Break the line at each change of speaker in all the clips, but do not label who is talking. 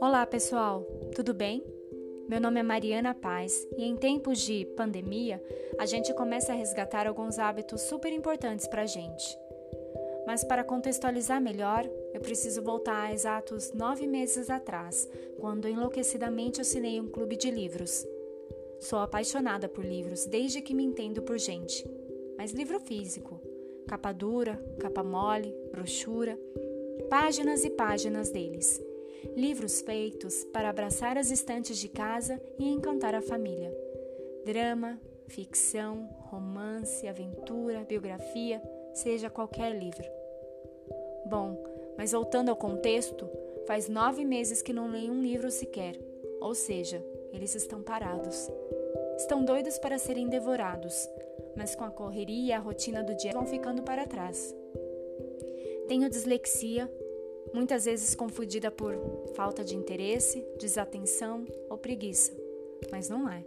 Olá, pessoal, tudo bem? Meu nome é Mariana Paz e em tempos de pandemia, a gente começa a resgatar alguns hábitos super importantes para a gente. Mas para contextualizar melhor, eu preciso voltar a exatos nove meses atrás, quando enlouquecidamente assinei um clube de livros. Sou apaixonada por livros desde que me entendo por gente, mas livro físico, capa dura, capa mole, brochura, páginas e páginas deles. Livros feitos para abraçar as estantes de casa e encantar a família. Drama, ficção, romance, aventura, biografia, seja qualquer livro. Bom, mas voltando ao contexto, faz nove meses que não leio um livro sequer, ou seja, eles estão parados. Estão doidos para serem devorados, mas com a correria e a rotina do dia vão ficando para trás. Tenho dislexia, muitas vezes confundida por falta de interesse, desatenção ou preguiça, mas não é.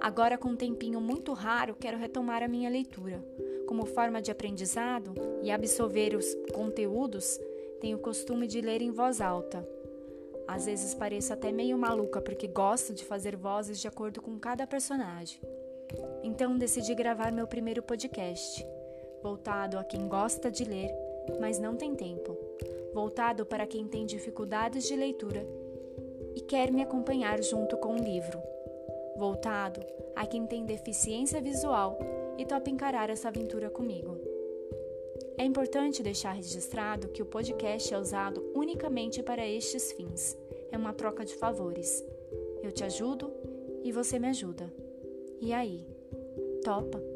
Agora, com um tempinho muito raro, quero retomar a minha leitura. Como forma de aprendizado e absorver os conteúdos, tenho o costume de ler em voz alta, às vezes pareço até meio maluca porque gosto de fazer vozes de acordo com cada personagem. Então decidi gravar meu primeiro podcast, voltado a quem gosta de ler, mas não tem tempo, voltado para quem tem dificuldades de leitura e quer me acompanhar junto com o livro, voltado a quem tem deficiência visual e topa encarar essa aventura comigo. É importante deixar registrado que o podcast é usado unicamente para estes fins. É uma troca de favores. Eu te ajudo e você me ajuda. E aí? Topa?